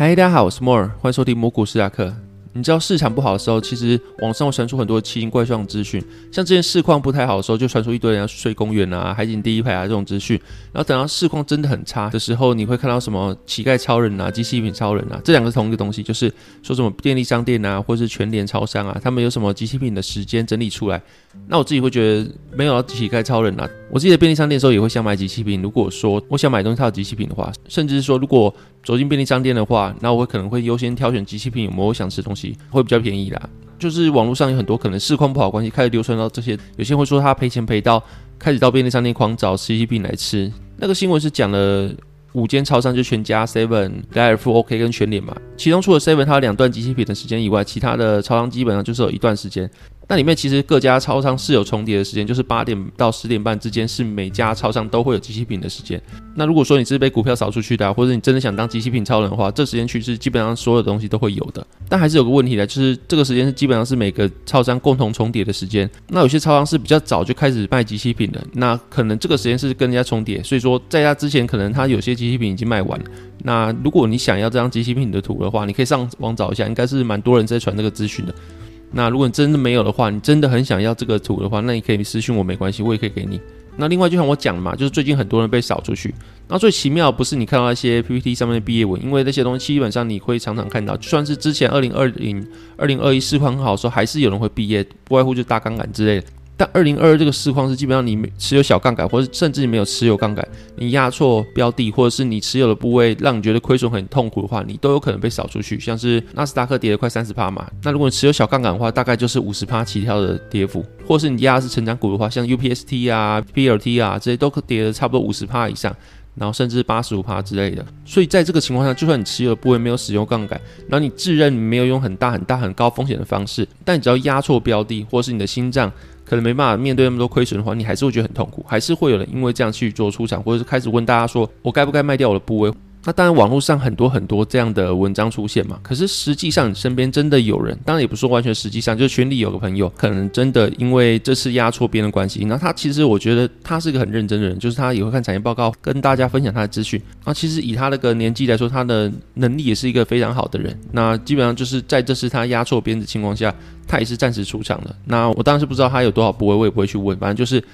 嗨，大家好，我是 More，欢迎收听魔股史塔克。你知道市场不好的时候，其实网上会传出很多奇形怪状的资讯。像之前市况不太好的时候，就传出一堆人要睡公园啊、海景第一排啊这种资讯。然后等到市况真的很差的时候，你会看到什么乞丐超人啊、机器品超人啊，这两个是同一个东西，就是说什么便利商店啊，或是全联超商啊，他们有什么机器品的时间整理出来。那我自己会觉得没有乞丐超人啊。我自己在便利商店的时候也会想买机器品。如果说我想买东西套机器品的话，甚至是说如果走进便利商店的话，那我可能会优先挑选机器品有没有想吃的东西，会比较便宜啦。就是网络上有很多可能市况不好关系，开始流传到这些，有些人会说他赔钱赔到开始到便利商店狂找机器品来吃。那个新闻是讲了五间超商，就全家、Seven、莱尔富、OK 跟全联嘛，其中除了 Seven 它有两段机器品的时间以外，其他的超商基本上就是有一段时间。那里面其实各家超商是有重叠的时间，就是八点到十点半之间是每家超商都会有机器品的时间。那如果说你是被股票扫出去的啊，或者你真的想当机器品超人的话，这时间区是基本上所有东西都会有的。但还是有个问题的，就是这个时间是基本上是每个超商共同重叠的时间。那有些超商是比较早就开始卖机器品的，那可能这个时间是跟人家重叠，所以说在他之前可能他有些机器品已经卖完了。那如果你想要这张机器品的图的话，你可以上网找一下，应该是蛮多人在传这个资讯的。那如果你真的没有的话，你真的很想要这个图的话，那你可以私信我没关系，我也可以给你。那另外就像我讲的嘛，就是最近很多人被扫出去。那最奇妙不是你看到那些 PPT 上面的毕业文，因为那些东西基本上你会常常看到，就算是之前二零二零、二零二一市况很好的时候，还是有人会毕业，不外乎就大杠杆之类的。但二零二二这个市况是基本上你持有小杠杆，或者甚至你没有持有杠杆，你压错标的，或者是你持有的部位让你觉得亏损很痛苦的话，你都有可能被扫出去。像是纳斯达克跌了快三十趴嘛，那如果你持有小杠杆的话，大概就是五十趴起跳的跌幅，或是你压的是成长股的话，像 UPST 啊、PLT 啊这些都可跌了差不多五十趴以上，然后甚至八十五趴之类的。所以在这个情况下，就算你持有的部位没有使用杠杆，然后你自认没有用很大很大很高风险的方式，但你只要压错标的，或是你的心脏。可能没办法面对那么多亏损的话，你还是会觉得很痛苦，还是会有人因为这样去做出场，或者是开始问大家说，我该不该卖掉我的部位？那当然，网络上很多很多这样的文章出现嘛。可是实际上，你身边真的有人，当然也不是说完全实际上，就是群里有个朋友，可能真的因为这次压错边的关系，那他其实我觉得他是一个很认真的人，就是他也会看产业报告，跟大家分享他的资讯。那其实以他那个年纪来说，他的能力也是一个非常好的人。那基本上就是在这次他压错边的情况下，他也是暂时出场了。那我当然是不知道他有多少部位，我也不会去问，反正就是。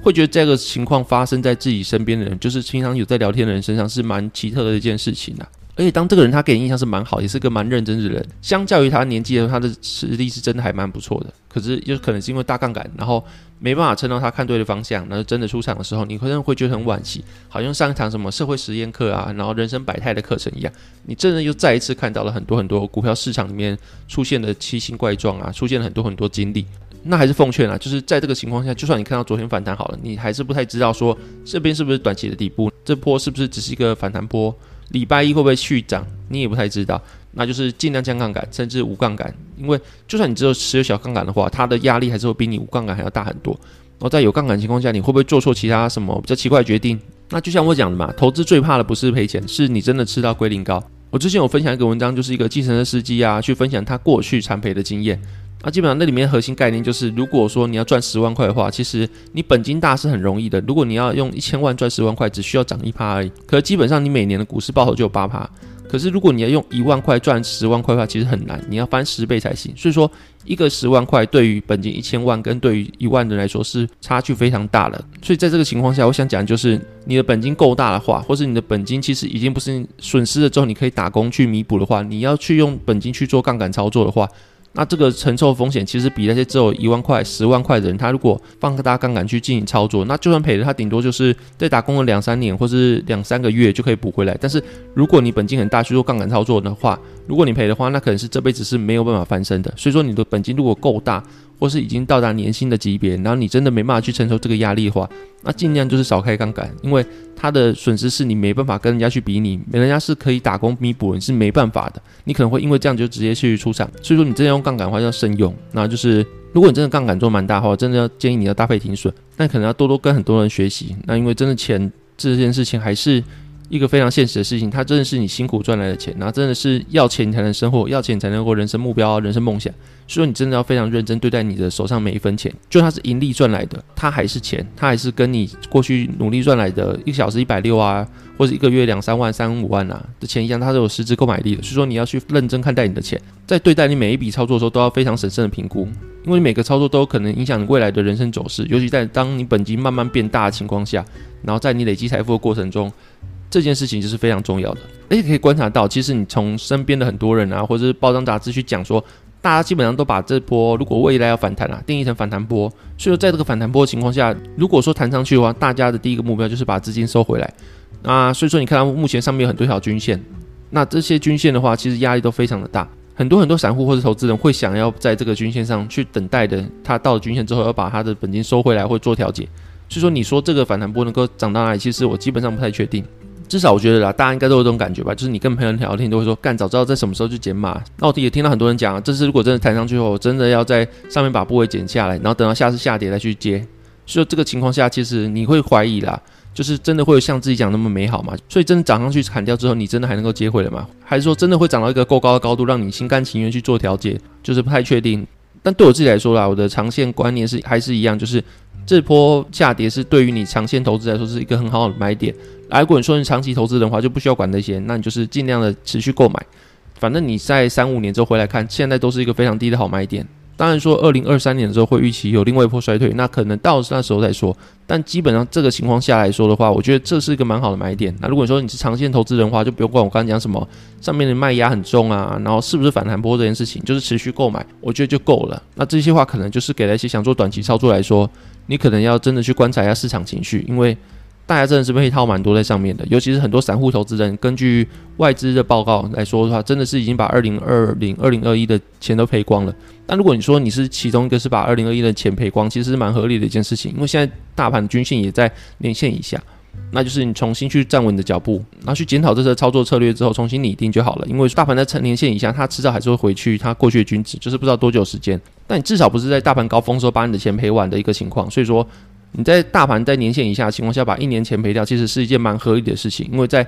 会觉得这个情况发生在自己身边的人，就是平常有在聊天的人身上，是蛮奇特的一件事情啊。而且当这个人他给你印象是蛮好，也是个蛮认真的人，相较于他年纪的时候，他的实力是真的还蛮不错的。可是就可能是因为大杠杆，然后没办法撑到他看对的方向，然后真的出场的时候，你可能会觉得很惋惜，好像上一堂什么社会实验课啊，然后人生百态的课程一样，你真的又再一次看到了很多很多股票市场里面出现的奇形怪状啊，出现了很多很多经历。那还是奉劝啊，就是在这个情况下，就算你看到昨天反弹好了，你还是不太知道说这边是不是短期的底部，这波是不是只是一个反弹波，礼拜一会不会续涨，你也不太知道。那就是尽量降杠杆，甚至无杠杆，因为就算你只有持有小杠杆的话，它的压力还是会比你无杠杆还要大很多。然后在有杠杆情况下，你会不会做错其他什么比较奇怪的决定？那就像我讲的嘛，投资最怕的不是赔钱，是你真的吃到归零高。我之前有分享一个文章，就是一个计程车司机啊，去分享他过去惨赔的经验。那基本上那里面核心概念就是，如果说你要赚十万块的话，其实你本金大是很容易的。如果你要用一千万赚十万块，只需要涨一趴而已。可是基本上你每年的股市报酬就有八趴。可是如果你要用一万块赚十万块的话，其实很难，你要翻十倍才行。所以说，一个十万块对于本金一千万跟对于一万人来说是差距非常大的。所以在这个情况下，我想讲就是，你的本金够大的话，或是你的本金其实已经不是损失了之后你可以打工去弥补的话，你要去用本金去做杠杆操作的话。那这个承受风险其实比那些只有一万块、十万块的人，他如果放个大杠杆去进行操作，那就算赔了，他顶多就是在打工了两三年或是两三个月就可以补回来。但是如果你本金很大去做杠杆操作的话，如果你赔的话，那可能是这辈子是没有办法翻身的。所以说你的本金如果够大，或是已经到达年薪的级别，然后你真的没办法去承受这个压力的话，那尽量就是少开杠杆，因为它的损失是你没办法跟人家去比拟，人家是可以打工弥补，你是没办法的，你可能会因为这样就直接去出场。所以说你真的用杠杆的话要慎用，那就是如果你真的杠杆做蛮大的话，真的要建议你要搭配停损，但可能要多多跟很多人学习。那因为真的钱这件事情还是一个非常现实的事情，它真的是你辛苦赚来的钱，然后真的是要钱才能生活，要钱才能够人生目标、人生梦想。所以说，你真的要非常认真对待你的手上每一分钱，就它是盈利赚来的，它还是钱，它还是跟你过去努力赚来的一个小时一百六啊，或者一个月两三万、三五万啊的钱一样，它都有实质购买力的。所以说，你要去认真看待你的钱，在对待你每一笔操作的时候，都要非常审慎的评估，因为你每个操作都有可能影响你未来的人生走势，尤其在当你本金慢慢变大的情况下，然后在你累积财富的过程中。这件事情就是非常重要的，而且可以观察到，其实你从身边的很多人啊，或者是报章杂志去讲说，大家基本上都把这波如果未来要反弹啊，定义成反弹波。所以说，在这个反弹波的情况下，如果说弹上去的话，大家的第一个目标就是把资金收回来。那所以说，你看到目前上面有很多条均线，那这些均线的话，其实压力都非常的大，很多很多散户或者投资人会想要在这个均线上去等待的，他到了均线之后要把他的本金收回来或做调节。所以说，你说这个反弹波能够涨到哪里，其实我基本上不太确定。至少我觉得啦，大家应该都有这种感觉吧，就是你跟朋友聊天都会说，干早知道在什么时候去减码。那我也听到很多人讲，这次如果真的弹上去后，我真的要在上面把部位减下来，然后等到下次下跌再去接。所以这个情况下，其实你会怀疑啦，就是真的会有像自己讲那么美好吗？所以真的涨上去砍掉之后，你真的还能够接回来吗？还是说真的会涨到一个够高的高度，让你心甘情愿去做调节？就是不太确定。但对我自己来说啦，我的长线观念是还是一样，就是这波下跌是对于你长线投资来说是一个很好的买点。如果你说你长期投资的话，就不需要管那些，那你就是尽量的持续购买。反正你在三五年之后回来看，现在都是一个非常低的好买点。当然说二零二三年的时候会预期有另外一波衰退，那可能到那时候再说。但基本上这个情况下来说的话，我觉得这是一个蛮好的买点。那如果说你是长线投资人的话，就不用管我刚刚讲什么上面的卖压很重啊，然后是不是反弹波这件事情，就是持续购买，我觉得就够了。那这些话可能就是给了一些想做短期操作来说，你可能要真的去观察一下市场情绪，因为。大家真的是被套蛮多在上面的，尤其是很多散户投资人，根据外资的报告来说的话，真的是已经把二零二零、二零二一的钱都赔光了。但如果你说你是其中一个是把二零二一的钱赔光，其实是蛮合理的一件事情，因为现在大盘均线也在年线以下，那就是你重新去站稳你的脚步，然后去检讨这次操作策略之后，重新拟定就好了。因为大盘在成年线以下，它迟早还是会回去它过去的均值，就是不知道多久时间。但你至少不是在大盘高峰时候把你的钱赔完的一个情况，所以说。你在大盘在年线以下的情况下，把一年前赔掉，其实是一件蛮合理的事情，因为在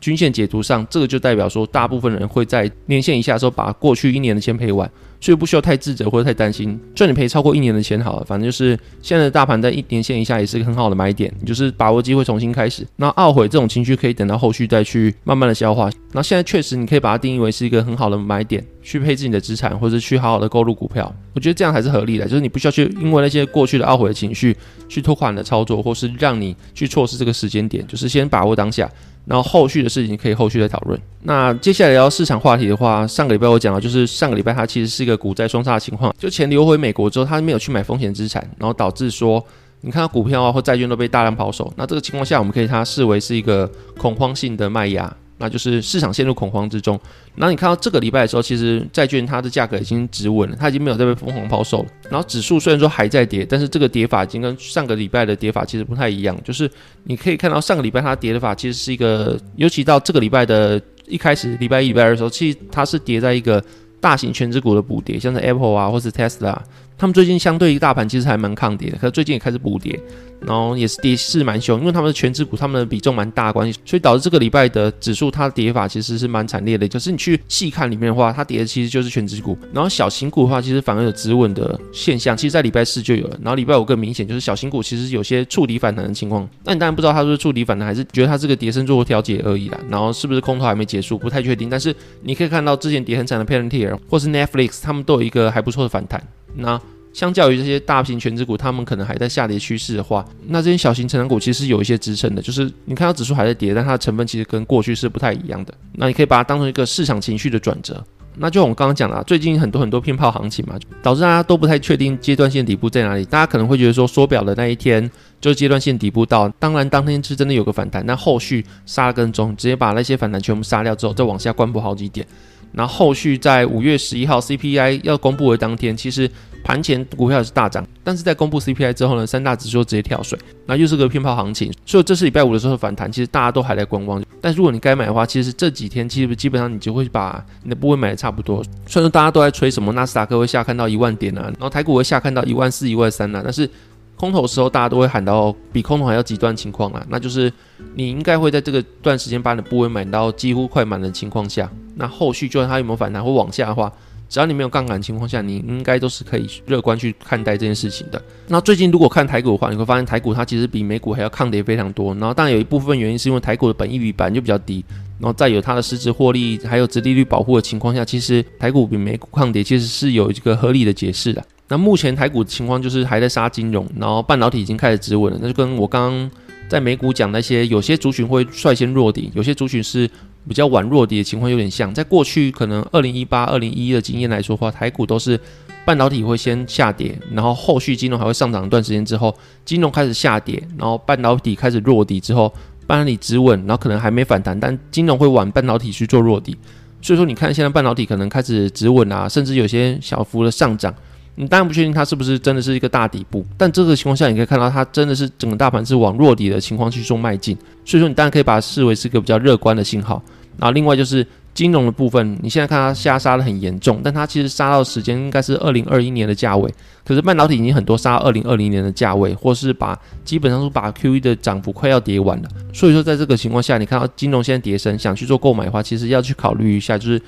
均线解读上，这个就代表说，大部分人会在年线以下的时候把过去一年的钱赔完。所以不需要太自责或者太担心，赚你赔超过一年的钱好了，反正就是现在的大盘在一年线以下也是个很好的买点，就是把握机会重新开始。那懊悔这种情绪可以等到后续再去慢慢的消化。那现在确实你可以把它定义为是一个很好的买点，去配置你的资产或者去好好的购入股票。我觉得这样还是合理的，就是你不需要去因为那些过去的懊悔的情绪去拖垮你的操作，或是让你去错失这个时间点，就是先把握当下。然后后续的事情可以后续再讨论。那接下来聊市场话题的话，上个礼拜我讲了，就是上个礼拜它其实是一个股债双杀的情况，就钱流回美国之后，它没有去买风险资产，然后导致说你看到股票啊或债券都被大量抛售。那这个情况下，我们可以它视为是一个恐慌性的卖压。那就是市场陷入恐慌之中。然后你看到这个礼拜的时候，其实债券它的价格已经止稳了，它已经没有再被疯狂抛售了。然后指数虽然说还在跌，但是这个跌法已经跟上个礼拜的跌法其实不太一样。就是你可以看到上个礼拜它跌的法其实是一个，尤其到这个礼拜的一开始，礼拜一、礼拜二的时候，其实它是跌在一个大型全值股的补跌，像是 Apple 啊，或是 Tesla。他们最近相对于大盘其实还蛮抗跌的，可是最近也开始补跌，然后也是跌势蛮凶，因为他们的权值股，他们的比重蛮大的关系，所以导致这个礼拜的指数它的跌法其实是蛮惨烈的。就是你去细看里面的话，它跌的其实就是权值股，然后小型股的话，其实反而有止稳的现象。其实，在礼拜四就有了，然后礼拜五更明显，就是小型股其实有些触底反弹的情况。那你当然不知道它是是触底反弹，还是觉得它这个跌升做调节而已啦。然后是不是空头还没结束，不太确定。但是你可以看到之前跌很惨的 Palantir 或是 Netflix，他们都有一个还不错的反弹。那相较于这些大型全值股，他们可能还在下跌趋势的话，那这些小型成长股其实是有一些支撑的。就是你看到指数还在跌，但它的成分其实跟过去是不太一样的。那你可以把它当成一个市场情绪的转折。那就我们刚刚讲了，最近很多很多骗炮行情嘛，导致大家都不太确定阶段性底部在哪里。大家可能会觉得说，缩表的那一天就阶段性底部到，当然当天是真的有个反弹，那后续杀了跟踪，直接把那些反弹全部杀掉之后，再往下关闭好几点。然后后续在五月十一号 CPI 要公布的当天，其实盘前股票也是大涨，但是在公布 CPI 之后呢，三大指数直接跳水，那又是个骗炮行情。所以这是礼拜五的时候反弹，其实大家都还在观望。但如果你该买的话，其实这几天其实基本上你就会把你的部位买的差不多。虽然说大家都在吹什么纳斯达克会下看到一万点啊，然后台股会下看到一万四、一万三啊，但是空头时候，大家都会喊到比空头还要极端情况啦，那就是你应该会在这个段时间把你的部位买到几乎快满的情况下，那后续就算它有没有反弹或往下的话，只要你没有杠杆情况下，你应该都是可以乐观去看待这件事情的。那最近如果看台股的话，你会发现台股它其实比美股还要抗跌非常多。然后当然有一部分原因是因为台股的本益比本来就比较低，然后再有它的实质获利还有殖利率保护的情况下，其实台股比美股抗跌其实是有一个合理的解释的。那目前台股情况就是还在杀金融，然后半导体已经开始止稳了。那就跟我刚刚在美股讲那些，有些族群会率先弱底，有些族群是。比较晚弱底的情况有点像，在过去可能二零一八、二零一一的经验来说的话，台股都是半导体会先下跌，然后后续金融还会上涨一段时间之后，金融开始下跌，然后半导体开始弱底之后，半导体止稳，然后可能还没反弹，但金融会晚半导体去做弱底，所以说你看现在半导体可能开始止稳啊，甚至有些小幅的上涨。你当然不确定它是不是真的是一个大底部，但这个情况下，你可以看到它真的是整个大盘是往弱底的情况去做迈进，所以说你当然可以把它视为是一个比较乐观的信号。然后另外就是金融的部分，你现在看它下杀的很严重，但它其实杀到时间应该是二零二一年的价位，可是半导体已经很多杀到二零二零年的价位，或是把基本上是把 QE 的涨幅快要跌完了。所以说在这个情况下，你看到金融现在跌深，想去做购买的话，其实要去考虑一下，就是。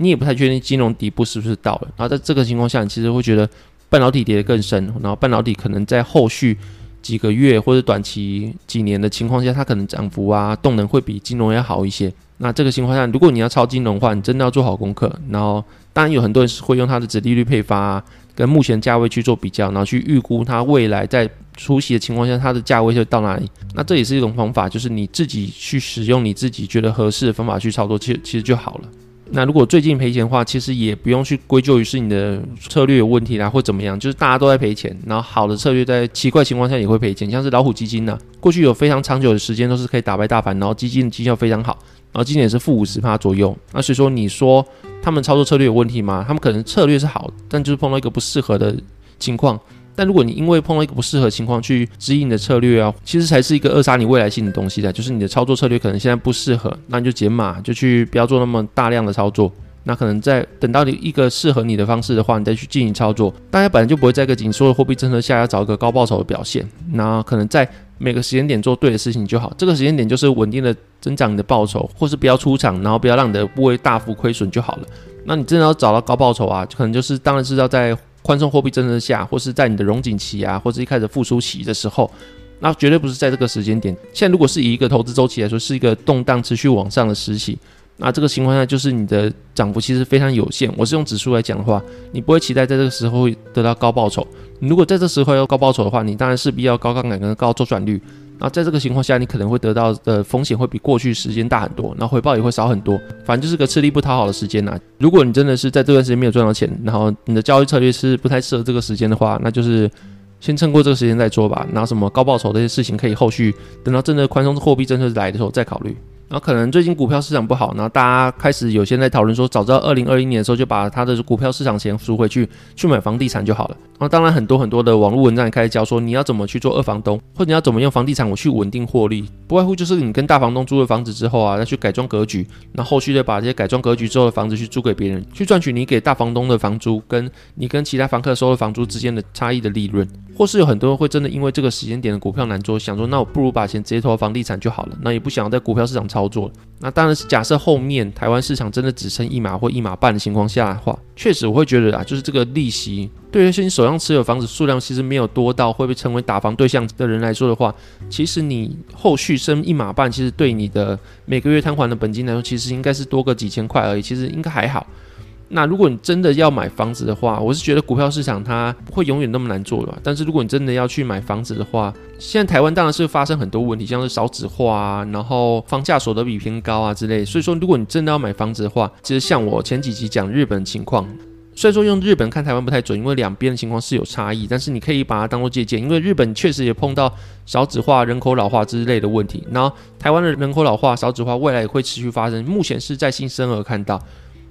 你也不太确定金融底部是不是到了，然后在这个情况下，你其实会觉得半导体跌得更深，然后半导体可能在后续几个月或者短期几年的情况下，它可能涨幅啊动能会比金融要好一些。那这个情况下，如果你要抄金融的话，你真的要做好功课。然后当然有很多人是会用它的殖利率配发啊，跟目前价位去做比较，然后去预估它未来在出息的情况下，它的价位会到哪里。那这也是一种方法，就是你自己去使用你自己觉得合适的方法去操作，其实其实就好了。那如果最近赔钱的话，其实也不用去归咎于是你的策略有问题啦，或怎么样，就是大家都在赔钱，然后好的策略在奇怪情况下也会赔钱，像是老虎基金呢，过去有非常长久的时间都是可以打败大盘，然后基金的绩效非常好，然后今年也是负五十趴左右。那所以说，你说他们操作策略有问题吗？他们可能策略是好，但就是碰到一个不适合的情况。但如果你因为碰到一个不适合情况去指引你的策略啊，其实才是一个扼杀你未来性的东西的。就是你的操作策略可能现在不适合，那你就减码，就去不要做那么大量的操作。那可能在等到你一个适合你的方式的话，你再去进行操作。大家本来就不会在一个紧缩的货币政策下要找一个高报酬的表现。那可能在每个时间点做对的事情就好。这个时间点就是稳定的增长你的报酬，或是不要出场，然后不要让你的部位大幅亏损就好了。那你真的要找到高报酬啊，可能就是当然是要在。宽松货币政策下，或是在你的融景期啊，或者一开始复苏期的时候，那绝对不是在这个时间点。现在如果是以一个投资周期来说，是一个动荡持续往上的时期，那这个情况下就是你的涨幅其实非常有限。我是用指数来讲的话，你不会期待在这个时候会得到高报酬。如果在这时候要高报酬的话，你当然势必要高杠杆跟高周转率。那在这个情况下，你可能会得到的风险会比过去时间大很多，然后回报也会少很多。反正就是个吃力不讨好的时间呐、啊。如果你真的是在这段时间没有赚到钱，然后你的交易策略是不太适合这个时间的话，那就是先撑过这个时间再说吧。拿什么高报酬这些事情，可以后续等到真的宽松货币政策来的时候再考虑。然后可能最近股票市场不好，然后大家开始有些在讨论说，早知道二零二一年的时候就把他的股票市场钱赎回去，去买房地产就好了。然后当然很多很多的网络文章也开始教说，你要怎么去做二房东，或者你要怎么用房地产我去稳定获利，不外乎就是你跟大房东租了房子之后啊，再去改装格局，那后，续再把这些改装格局之后的房子去租给别人，去赚取你给大房东的房租，跟你跟其他房客收的房租之间的差异的利润。或是有很多人会真的因为这个时间点的股票难做，想说那我不如把钱直接投到房地产就好了，那也不想要在股票市场操操作。那当然是假设后面台湾市场真的只剩一码或一码半的情况下的话，确实我会觉得啊，就是这个利息对于一些你手上持有房子数量其实没有多到会被称为打房对象的人来说的话，其实你后续升一码半，其实对你的每个月摊还的本金来说，其实应该是多个几千块而已，其实应该还好。那如果你真的要买房子的话，我是觉得股票市场它不会永远那么难做的。但是如果你真的要去买房子的话，现在台湾当然是发生很多问题，像是少子化啊，然后房价所得比偏高啊之类。所以说，如果你真的要买房子的话，其实像我前几集讲日本情况，虽然说用日本看台湾不太准，因为两边的情况是有差异，但是你可以把它当做借鉴，因为日本确实也碰到少子化、人口老化之类的问题。然后台湾的人口老化、少子化未来也会持续发生，目前是在新生儿看到。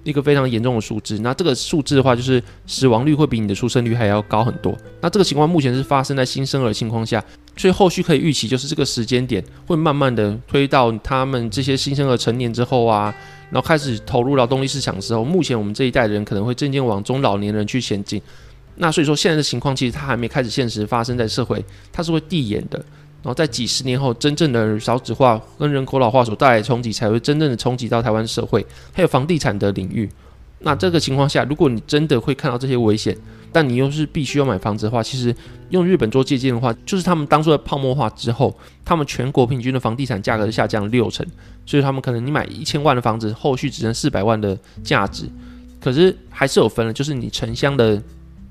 一个非常严重的数字，那这个数字的话，就是死亡率会比你的出生率还要高很多。那这个情况目前是发生在新生儿情况下，所以后续可以预期，就是这个时间点会慢慢的推到他们这些新生儿成年之后啊，然后开始投入劳动力市场的时候，目前我们这一代人可能会渐渐往中老年人去前进。那所以说现在的情况其实它还没开始现实发生在社会，它是会递延的。然后在几十年后，真正的少子化跟人口老化所带来的冲击，才会真正的冲击到台湾社会，还有房地产的领域。那这个情况下，如果你真的会看到这些危险，但你又是必须要买房子的话，其实用日本做借鉴的话，就是他们当初的泡沫化之后，他们全国平均的房地产价格下降六成，所以他们可能你买一千万的房子，后续只剩四百万的价值。可是还是有分的，就是你城乡的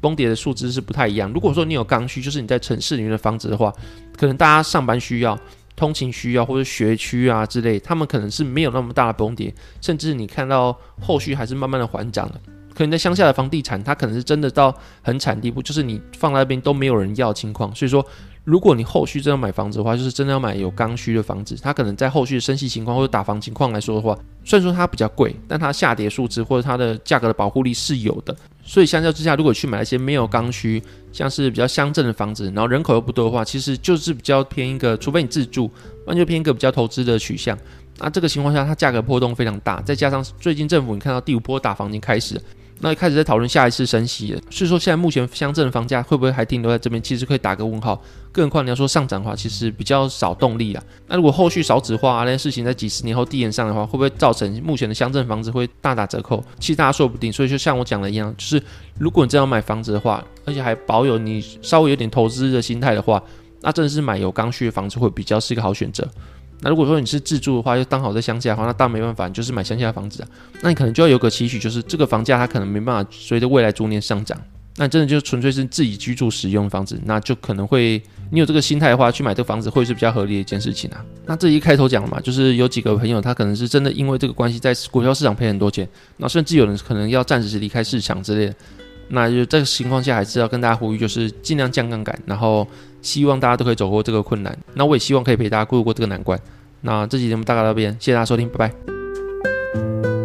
崩跌的数字是不太一样。如果说你有刚需，就是你在城市里面的房子的话，可能大家上班需要。通勤需要或者学区啊之类，他们可能是没有那么大的崩跌，甚至你看到后续还是慢慢的缓涨的。可能在乡下的房地产，它可能是真的到很惨地步，就是你放在那边都没有人要的情况。所以说，如果你后续真的要买房子的话，就是真的要买有刚需的房子。它可能在后续的升息情况或者打房情况来说的话，虽然说它比较贵，但它下跌数值或者它的价格的保护力是有的。所以相较之下，如果去买一些没有刚需，像是比较乡镇的房子，然后人口又不多的话，其实就是比较偏一个，除非你自住，完全偏一个比较投资的取向。那这个情况下，它价格波动非常大，再加上最近政府你看到第五波打房已经开始。那一开始在讨论下一次升息了，所以说现在目前乡镇的房价会不会还停留在这边？其实可以打个问号。更何况你要说上涨的话，其实比较少动力啊。那如果后续少子化啊那些事情在几十年后递延上的话，会不会造成目前的乡镇房子会大打折扣？其实大家说不定。所以就像我讲的一样，就是如果你真要买房子的话，而且还保有你稍微有点投资的心态的话，那真的是买有刚需的房子会比较是一个好选择。那如果说你是自住的话，又刚好在乡下的话，那当然没办法，你就是买乡下的房子啊。那你可能就要有个期许，就是这个房价它可能没办法随着未来逐年上涨。那真的就纯粹是自己居住使用的房子，那就可能会你有这个心态的话，去买这个房子会是比较合理的一件事情啊。那这一开头讲了嘛，就是有几个朋友他可能是真的因为这个关系在股票市场赔很多钱，那甚至有人可能要暂时离开市场之类的。那就这个情况下，还是要跟大家呼吁，就是尽量降杠杆，然后希望大家都可以走过这个困难那我也希望可以陪大家度过这个难关。那这期节目大概到这边谢谢大家收听拜拜。